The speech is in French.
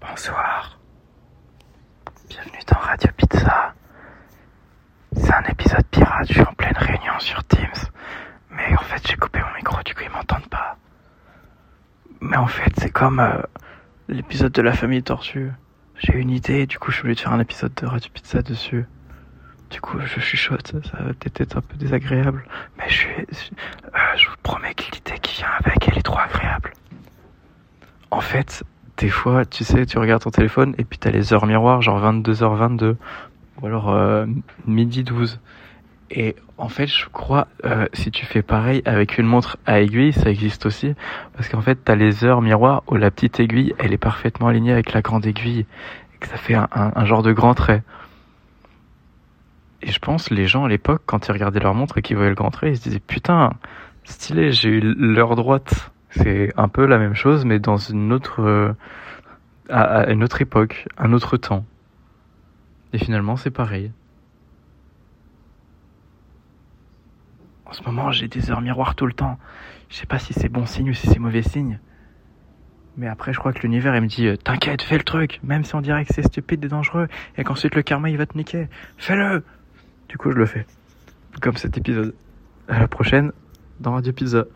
Bonsoir. Bienvenue dans Radio Pizza. C'est un épisode pirate, je suis en pleine réunion sur Teams. Mais en fait, j'ai coupé mon micro, du coup, ils m'entendent pas. Mais en fait, c'est comme euh, l'épisode de la famille tortue. J'ai une idée, du coup, je voulais faire un épisode de Radio Pizza dessus. Du coup, je chuchote, ça va peut-être être un peu désagréable. Mais je suis. euh, je vous promets que l'idée qui vient avec, elle est trop agréable. En fait, des fois, tu sais, tu regardes ton téléphone et puis t'as les heures miroirs, genre 22h22 ou alors euh, midi 12. Et en fait, je crois, euh, si tu fais pareil avec une montre à aiguille, ça existe aussi. Parce qu'en fait, t'as les heures miroirs où la petite aiguille, elle est parfaitement alignée avec la grande aiguille. Et que ça fait un, un- un genre de grand trait. Et je pense, les gens à l'époque, quand ils regardaient leur montre et qu'ils voyaient le grand trait, ils se disaient, putain, stylé, j'ai eu l'heure droite. C'est un peu la même chose, mais dans une autre, euh, à, une autre époque, un autre temps. Et finalement, c'est pareil. En ce moment, j'ai des heures miroirs tout le temps. Je sais pas si c'est bon signe ou si c'est mauvais signe. Mais après, je crois que l'univers, il me dit, euh, t'inquiète, fais le truc, même si on dirait que c'est stupide et dangereux, et qu'ensuite le karma, il va te niquer. Fais-le! Du coup, je le fais. Comme cet épisode. À la prochaine, dans Radio Pizza.